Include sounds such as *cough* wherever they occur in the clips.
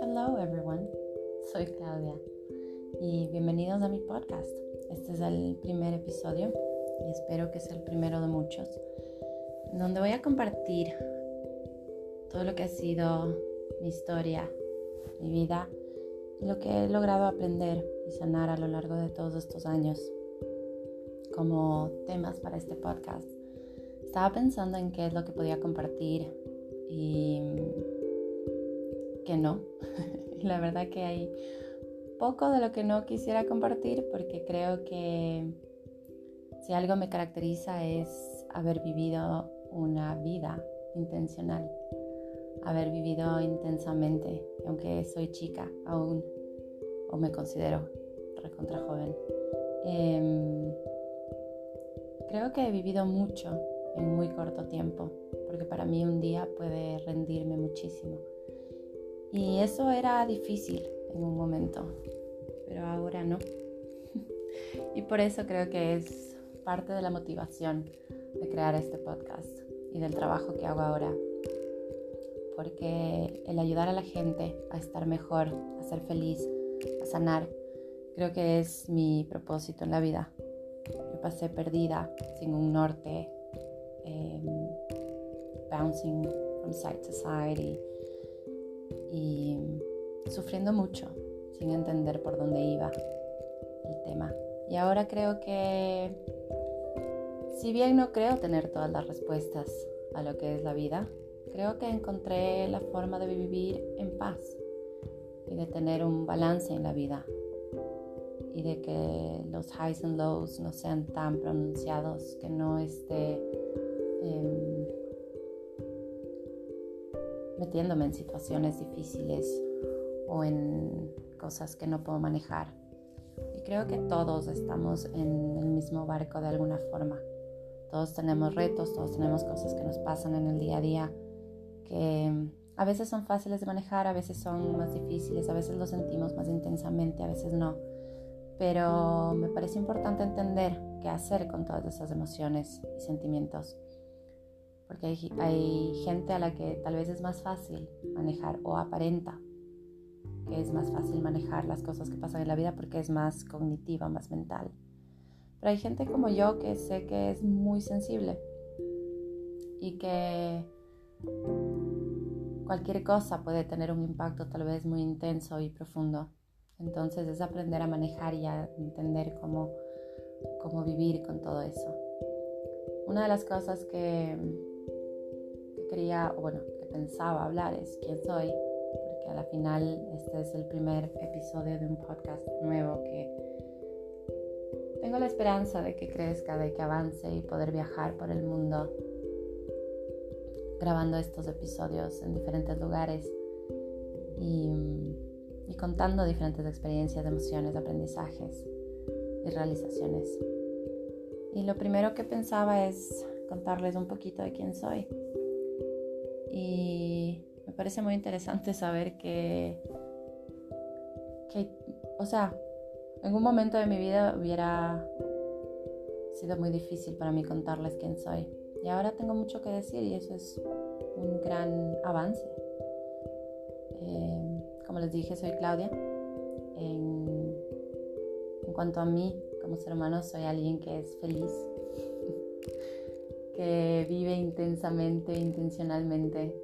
Hello everyone, soy Claudia y bienvenidos a mi podcast. Este es el primer episodio y espero que sea el primero de muchos, donde voy a compartir todo lo que ha sido mi historia, mi vida y lo que he logrado aprender y sanar a lo largo de todos estos años como temas para este podcast. Estaba pensando en qué es lo que podía compartir y que no. *laughs* La verdad que hay poco de lo que no quisiera compartir porque creo que si algo me caracteriza es haber vivido una vida intencional, haber vivido intensamente, aunque soy chica aún o me considero recontra joven. Em, creo que he vivido mucho en muy corto tiempo, porque para mí un día puede rendirme muchísimo. Y eso era difícil en un momento, pero ahora no. *laughs* y por eso creo que es parte de la motivación de crear este podcast y del trabajo que hago ahora. Porque el ayudar a la gente a estar mejor, a ser feliz, a sanar, creo que es mi propósito en la vida. Yo pasé perdida, sin un norte, em, bouncing from side to side y, sufriendo mucho sin entender por dónde iba el tema. Y ahora creo que, si bien no creo tener todas las respuestas a lo que es la vida, creo que encontré la forma de vivir en paz y de tener un balance en la vida y de que los highs and lows no sean tan pronunciados, que no esté em, metiéndome en situaciones difíciles o en cosas que no puedo manejar. Y creo que todos estamos en el mismo barco de alguna forma. Todos tenemos retos, todos tenemos cosas que nos pasan en el día a día que a veces son fáciles de manejar, a veces son más difíciles, a veces lo sentimos más intensamente, a veces no. Pero me parece importante entender qué hacer con todas esas emociones y sentimientos porque hay, gente a la que tal vez es más fácil manejar o aparenta que es más fácil manejar las cosas que pasan en la vida porque es más cognitiva, más mental. Pero hay gente como yo que sé que es muy sensible y que cualquier cosa puede tener un impacto tal vez muy intenso y profundo. Entonces es aprender a manejar y a entender cómo, cómo vivir con todo eso. Una de las cosas que quería, bueno, que pensaba hablar es quién soy, porque a la final este es el primer episodio de un podcast nuevo que tengo la esperanza de que crezca, de que avance y poder viajar por el mundo grabando estos episodios en diferentes lugares y, y contando diferentes experiencias, emociones, aprendizajes y realizaciones. Y lo primero que pensaba es contarles un poquito de quién soy. Y me parece muy interesante saber que, que, o sea, en un momento de mi vida hubiera sido muy difícil para mí contarles quién soy. Y ahora tengo mucho que decir y eso es un gran avance. Eh, como les dije, soy Claudia. En cuanto a mí, como ser humano, soy alguien que es feliz, *laughs* que vive intensamente, intencionalmente,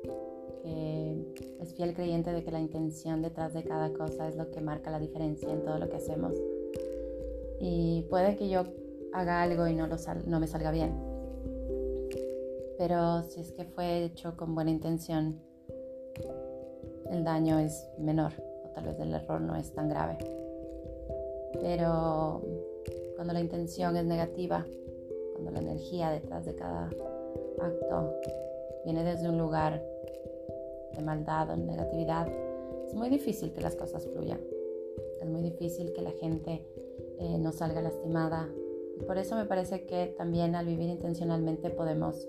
que es fiel creyente de que la intención detrás de cada cosa es lo que marca la diferencia en todo lo que hacemos. Y puede que yo haga algo y no, lo no me salga bien, pero si es que fue hecho con buena intención, el daño es menor o tal vez el error no es tan grave. Pero cuando la intención es negativa, cuando la energía detrás de cada acto viene desde un lugar de maldad o negatividad, es muy difícil que las cosas fluyan. Es muy difícil que la gente eh, no salga lastimada. Por eso me parece que también al vivir intencionalmente podemos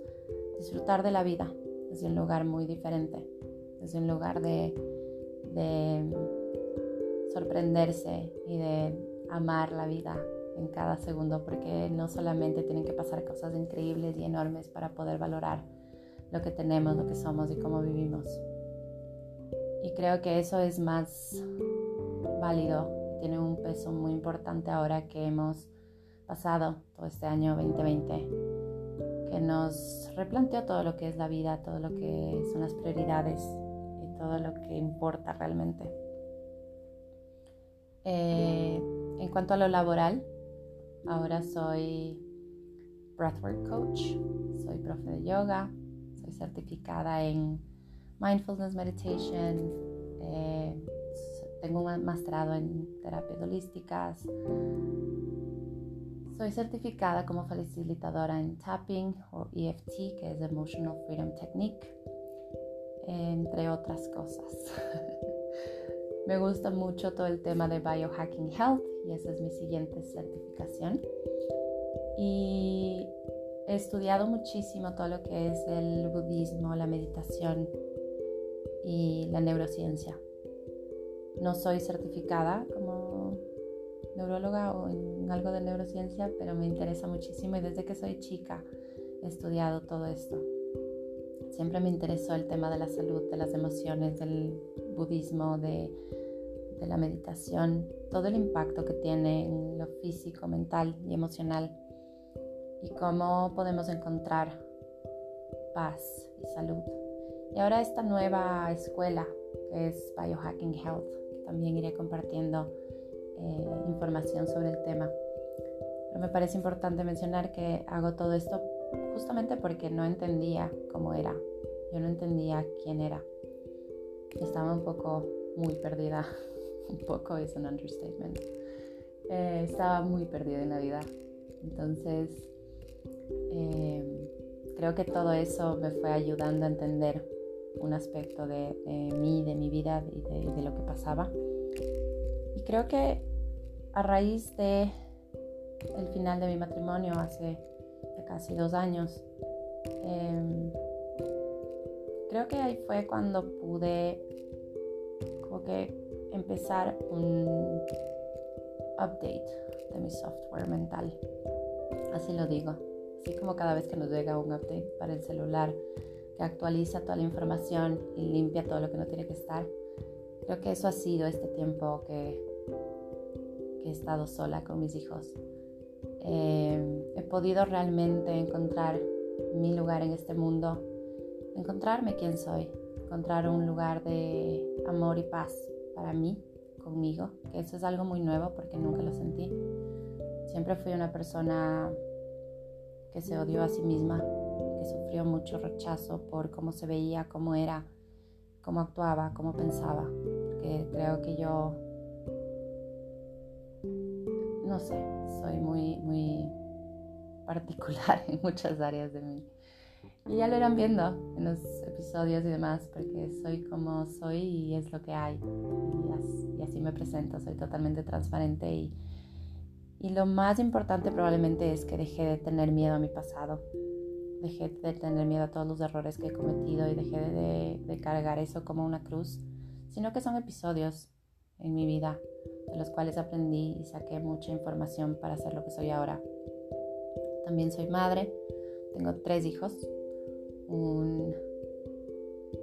disfrutar de la vida desde un lugar muy diferente, desde un lugar de, de sorprenderse y de amar la vida en cada segundo porque no solamente tienen que pasar cosas increíbles y enormes para poder valorar lo que tenemos, lo que somos y cómo vivimos. Y creo que eso es más válido, tiene un peso muy importante ahora que hemos pasado todo este año 2020, que nos replanteó todo lo que es la vida, todo lo que son las prioridades y todo lo que importa realmente. Eh, en cuanto a lo laboral, ahora soy breathwork coach, soy profe de yoga, soy certificada en mindfulness meditation, eh, tengo un masterado en terapias holísticas, soy certificada como facilitadora en tapping o EFT, que es Emotional Freedom Technique, entre otras cosas. *laughs* Me gusta mucho todo el tema de biohacking health y esa es mi siguiente certificación. Y he estudiado muchísimo todo lo que es el budismo, la meditación y la neurociencia. No soy certificada como neuróloga o en algo de neurociencia, pero me interesa muchísimo y desde que soy chica he estudiado todo esto. Siempre me interesó el tema de la salud, de las emociones, del budismo, de de la meditación, todo el impacto que tiene en lo físico, mental y emocional y cómo podemos encontrar paz y salud. Y ahora esta nueva escuela que es Biohacking Health, que también iré compartiendo eh, información sobre el tema. Pero me parece importante mencionar que hago todo esto justamente porque no entendía cómo era. Yo no entendía quién era. Estaba un poco muy perdida un poco es un understatement. Eh, estaba muy perdida en la vida. Entonces, eh, creo que todo eso me fue ayudando a entender un aspecto de, mí, de mi vida y de, lo que pasaba. Y creo que a raíz de el final de mi matrimonio hace casi dos años, em, creo que ahí fue cuando pude como que empezar un update de mi software mental. Así lo digo. Así como cada vez que nos llega un update para el celular que actualiza toda la información y limpia todo lo que no tiene que estar. Creo que eso ha sido este tiempo que, he estado sola con mis hijos. Eh, he podido realmente encontrar mi lugar en este mundo, encontrarme quién soy, encontrar un lugar de amor y paz para mí, conmigo, que eso es algo muy nuevo porque nunca lo sentí. Siempre fui una persona que se odió a sí misma, que sufrió mucho rechazo por cómo se veía, cómo era, cómo actuaba, cómo pensaba. Porque creo que yo, no sé, soy muy, muy particular *laughs* en muchas áreas de mí. Y ya lo irán viendo en los episodios y demás, porque soy como soy y es lo que hay. Y así, me presento, soy totalmente transparente. Y, y lo más importante probablemente es que dejé de tener miedo a mi pasado. Dejé de tener miedo a todos los errores que he cometido y dejé de, de cargar eso como una cruz, sino que son episodios en mi vida de los cuales aprendí y saqué mucha información para ser lo que soy ahora. También soy madre, tengo tres hijos, un,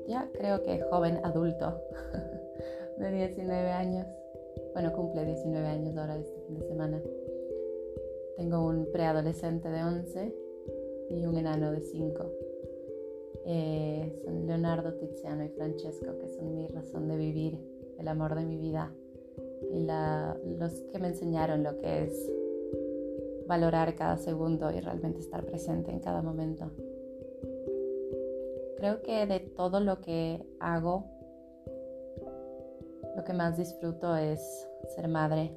ya creo que joven adulto *laughs* de 19 años. Bueno, cumple 19 años ahora este fin de semana. Tengo un preadolescente de 11 y un enano de 5. Eh, son Leonardo, Tiziano y Francesco, que son mi razón de vivir, el amor de mi vida y los que me enseñaron lo que es valorar cada segundo y realmente estar presente en cada momento creo que de todo lo que hago, lo que más disfruto es ser madre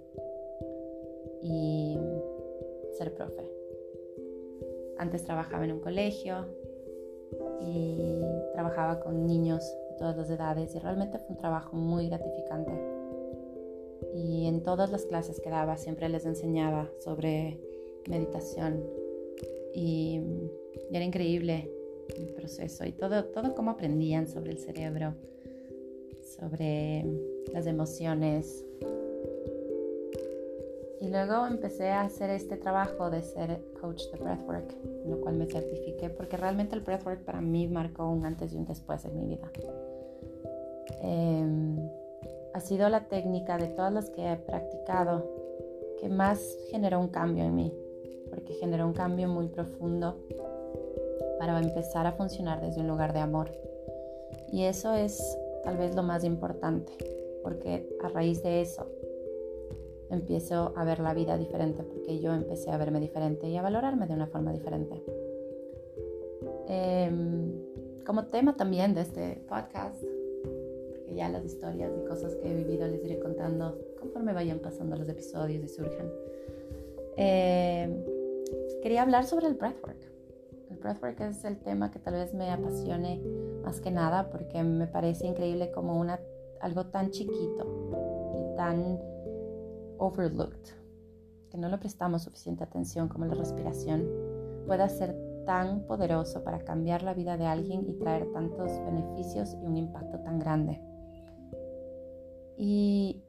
y ser profe. Antes trabajaba en un colegio y trabajaba con niños de todas las edades y realmente fue un trabajo muy gratificante. Y en todas las clases que daba siempre les enseñaba sobre meditación y, era increíble el proceso y todo, todo cómo aprendían sobre el cerebro, sobre las emociones. y luego empecé a hacer este trabajo de ser coach de breathwork, en lo cual me certifiqué, porque realmente el breathwork para mí marcó un antes y un después en mi vida. Em, ha sido la técnica de todas las que he practicado que más generó un cambio en mí, porque generó un cambio muy profundo para empezar a funcionar desde un lugar de amor. Y eso es tal vez lo más importante, porque a raíz de eso empiezo a ver la vida diferente, porque yo empecé a verme diferente y a valorarme de una forma diferente. Em, como tema también de este podcast, porque ya las historias y cosas que he vivido les iré contando conforme vayan pasando los episodios y surjan. Em, quería hablar sobre el breathwork. El breathwork es el tema que tal vez me apasione más que nada porque me parece increíble como una, algo tan chiquito y tan overlooked, que no le prestamos suficiente atención como la respiración, pueda ser tan poderoso para cambiar la vida de alguien y traer tantos beneficios y un impacto tan grande. Y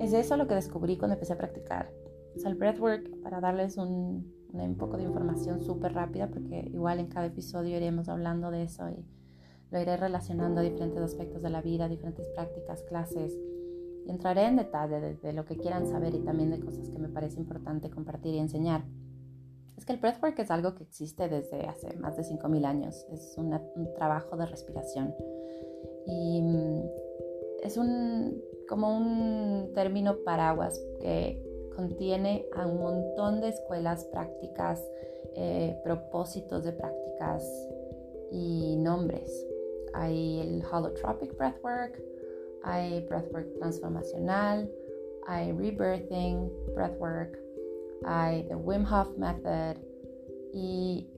es eso lo que descubrí cuando empecé a practicar. O sea, el breathwork, para darles un, un poco de información súper rápida, porque igual en cada episodio iremos hablando de eso y lo iré relacionando a diferentes aspectos de la vida, diferentes prácticas, clases, y entraré en detalle de, lo que quieran saber y también de cosas que me parece importante compartir y enseñar. Es que el breathwork es algo que existe desde hace más de 5.000 años. Es un trabajo de respiración. Y mm, es un, como un término paraguas que contiene a un montón de escuelas, prácticas, eh, propósitos de prácticas y nombres. Hay el holotropic breathwork, hay breathwork transformacional, hay rebirthing breathwork, hay the Wim Hof method y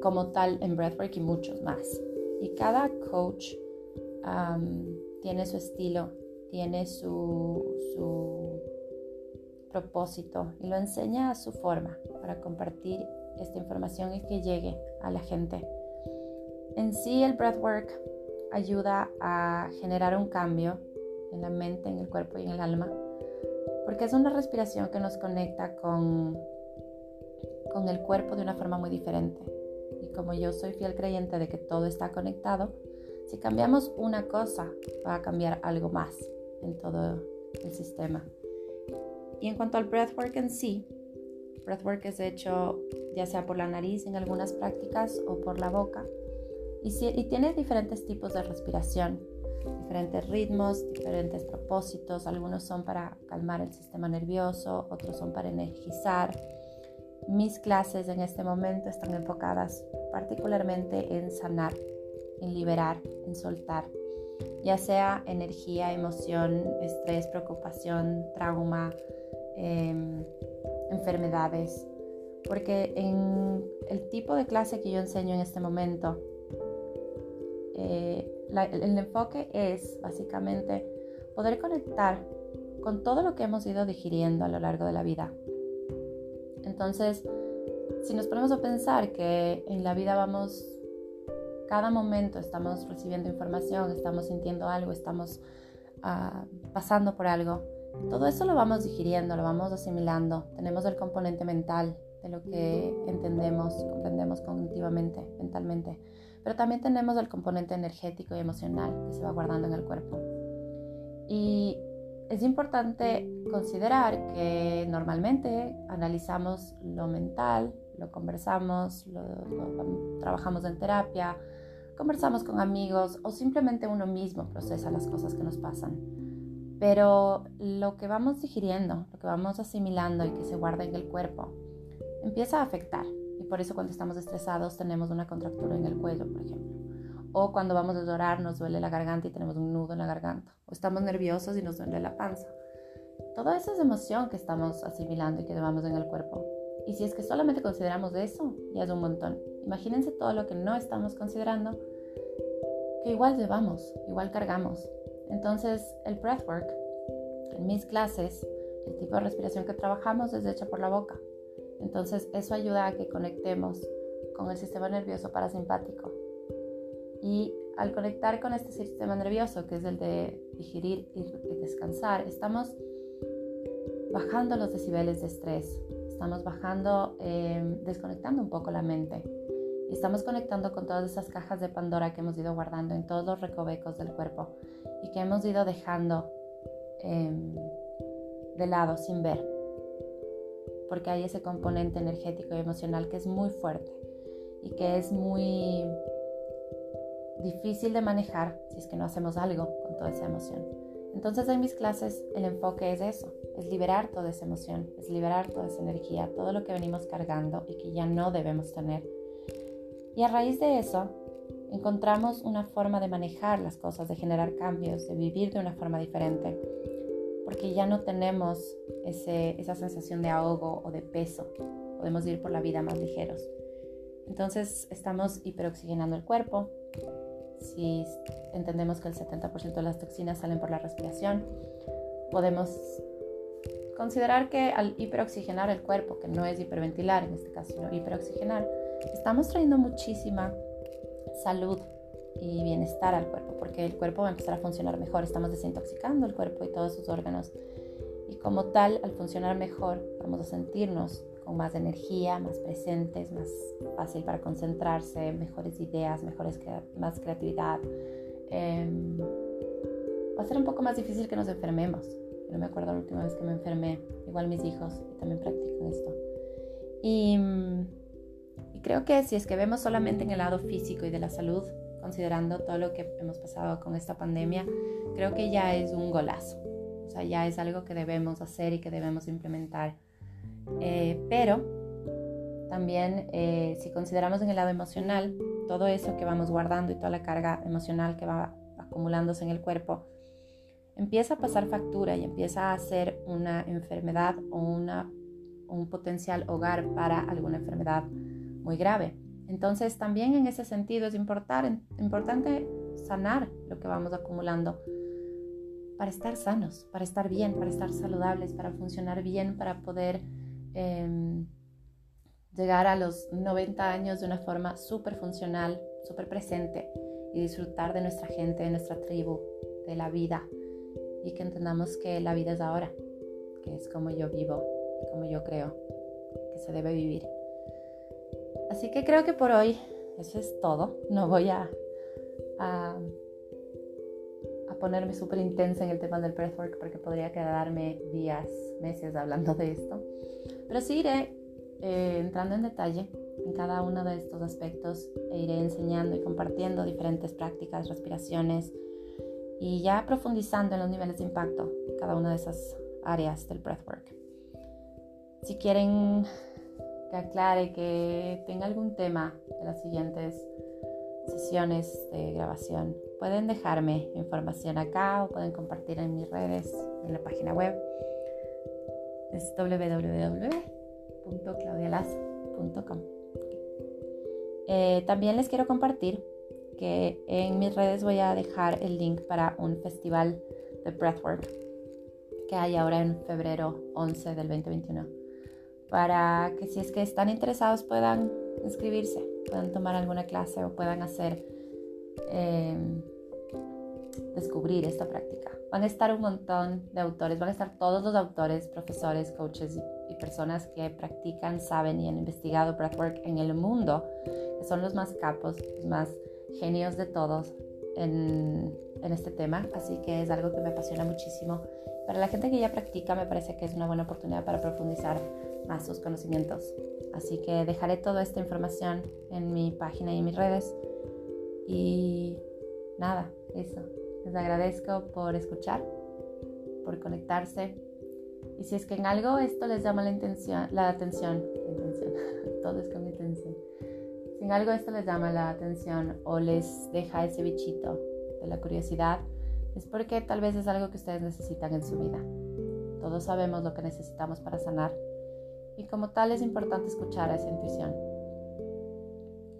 como tal en breathwork y muchos más. Y cada coach tiene su estilo, tiene su, su propósito y lo enseña a su forma para compartir esta información y que llegue a la gente. En sí el breathwork ayuda a generar un cambio en la mente, en el cuerpo y en el alma, porque es una respiración que nos conecta con, con el cuerpo de una forma muy diferente. Y como yo soy fiel creyente de que todo está conectado, si cambiamos una cosa, va a cambiar algo más en todo el sistema. Y en cuanto al breathwork en sí, breathwork es hecho ya sea por la nariz en algunas prácticas o por la boca. Y, tiene diferentes tipos de respiración, diferentes ritmos, diferentes propósitos. Algunos son para calmar el sistema nervioso, otros son para energizar. Mis clases en este momento están enfocadas particularmente en sanar, en liberar, en soltar, ya sea energía, emoción, estrés, preocupación, trauma, em, enfermedades. Porque en el tipo de clase que yo enseño en este momento, eh, el enfoque es básicamente poder conectar con todo lo que hemos ido digiriendo a lo largo de la vida. Entonces, si nos ponemos a pensar que en la vida vamos, cada momento estamos recibiendo información, estamos sintiendo algo, estamos ah, pasando por algo, todo eso lo vamos digiriendo, lo vamos asimilando. Tenemos el componente mental de lo que entendemos, comprendemos cognitivamente, mentalmente pero también tenemos el componente energético y emocional que se va guardando en el cuerpo. Y es importante considerar que normalmente analizamos lo mental, lo conversamos, lo, trabajamos en terapia, conversamos con amigos o simplemente uno mismo procesa las cosas que nos pasan. Pero lo que vamos digiriendo, lo que vamos asimilando y que se guarda en el cuerpo, empieza a afectar por eso cuando estamos estresados tenemos una contractura en el cuello, por ejemplo. O cuando vamos a llorar nos duele la garganta y tenemos un nudo en la garganta. O estamos nerviosos y nos duele la panza. Toda esa es emoción que estamos asimilando y que llevamos en el cuerpo. Y si es que solamente consideramos eso, ya es un montón. Imagínense todo lo que no estamos considerando, que igual llevamos, igual cargamos. Entonces, el breathwork, en mis clases, el tipo de respiración que trabajamos es hecha por la boca. Entonces eso ayuda a que conectemos con el sistema nervioso parasimpático. Y al conectar con este sistema nervioso, que es el de digerir y descansar, estamos bajando los decibeles de estrés, estamos bajando, em, desconectando un poco la mente estamos conectando con todas esas cajas de Pandora que hemos ido guardando en todos los recovecos del cuerpo y que hemos ido dejando em, de lado sin ver, porque hay ese componente energético y emocional que es muy fuerte y que es muy difícil de manejar si es que no hacemos algo con toda esa emoción. Entonces en mis clases el enfoque es eso, es liberar toda esa emoción, es liberar toda esa energía, todo lo que venimos cargando y que ya no debemos tener. Y a raíz de eso encontramos una forma de manejar las cosas, de generar cambios, de vivir de una forma diferente, porque ya no tenemos esa sensación de ahogo o de peso, podemos ir por la vida más ligeros. Entonces estamos hiperoxigenando el cuerpo, si entendemos que el 70% de las toxinas salen por la respiración, podemos considerar que al hiperoxigenar el cuerpo, que no es hiperventilar en este caso, sino hiperoxigenar, estamos trayendo muchísima salud y bienestar al cuerpo, porque el cuerpo va a empezar a funcionar mejor, estamos desintoxicando el cuerpo y todos sus órganos. Y como tal, al funcionar mejor, vamos a sentirnos con más energía, más presentes, más fácil para concentrarse, mejores ideas, mejores, más creatividad. Em, va a ser un poco más difícil que nos enfermemos. no me acuerdo la última vez que me enfermé. Igual mis hijos también practican esto. Y, y creo que si es que vemos solamente en el lado físico y de la salud, considerando todo lo que hemos pasado con esta pandemia, creo que ya es un golazo. O sea, ya es algo que debemos hacer y que debemos implementar eh, pero también eh, si consideramos en el lado emocional, todo eso que vamos guardando y toda la carga emocional que va acumulándose en el cuerpo, empieza a pasar factura y empieza a ser una enfermedad o una, un potencial hogar para alguna enfermedad muy grave. Entonces también en ese sentido es importante sanar lo que vamos acumulando para estar sanos, para estar bien, para estar saludables, para funcionar bien, para poder Em, llegar a los 90 años de una forma súper funcional, súper presente y disfrutar de nuestra gente, de nuestra tribu, de la vida y que entendamos que la vida es ahora, que es como yo vivo, como yo creo que se debe vivir. Así que creo que por hoy eso es todo. No voy a, a, a ponerme súper intensa en el tema del breathwork porque podría quedarme días, meses hablando de esto. Pero sí iré eh, entrando en detalle en cada uno de estos aspectos e iré enseñando y compartiendo diferentes prácticas, respiraciones y ya profundizando en los niveles de impacto de cada una de esas áreas del breathwork. Si quieren que aclare, que tenga algún tema de las siguientes sesiones de grabación, pueden dejarme información acá o pueden compartir en mis redes, en la página web. Es www.claudialas.com. Eh, también les quiero compartir que en mis redes voy a dejar el link para un festival de breathwork que hay ahora en febrero 11 del 2021 para que si es que están interesados puedan inscribirse, puedan tomar alguna clase o puedan hacer em, descubrir esta práctica. Van a estar un montón de autores, van a estar todos los autores, profesores, coaches y, personas que practican, saben y han investigado breathwork en el mundo, que son los más capos, los más genios de todos en, en este tema. Así que es algo que me apasiona muchísimo. Para la gente que ya practica, me parece que es una buena oportunidad para profundizar más sus conocimientos. Así que dejaré toda esta información en mi página y en mis redes. Y nada, eso. Les agradezco por escuchar, por conectarse. Y si es que en algo esto les llama la, intención, la atención, *laughs* todo es con intención. Si en algo esto les llama la atención o les deja ese bichito de la curiosidad, es porque tal vez es algo que ustedes necesitan en su vida. Todos sabemos lo que necesitamos para sanar y como tal es importante escuchar a esa intuición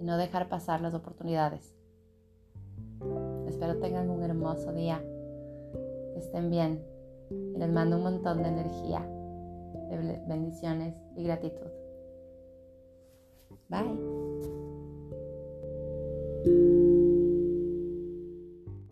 y no dejar pasar las oportunidades. Espero tengan un hermoso día, que estén bien y les mando un montón de energía, de bendiciones y gratitud. Bye.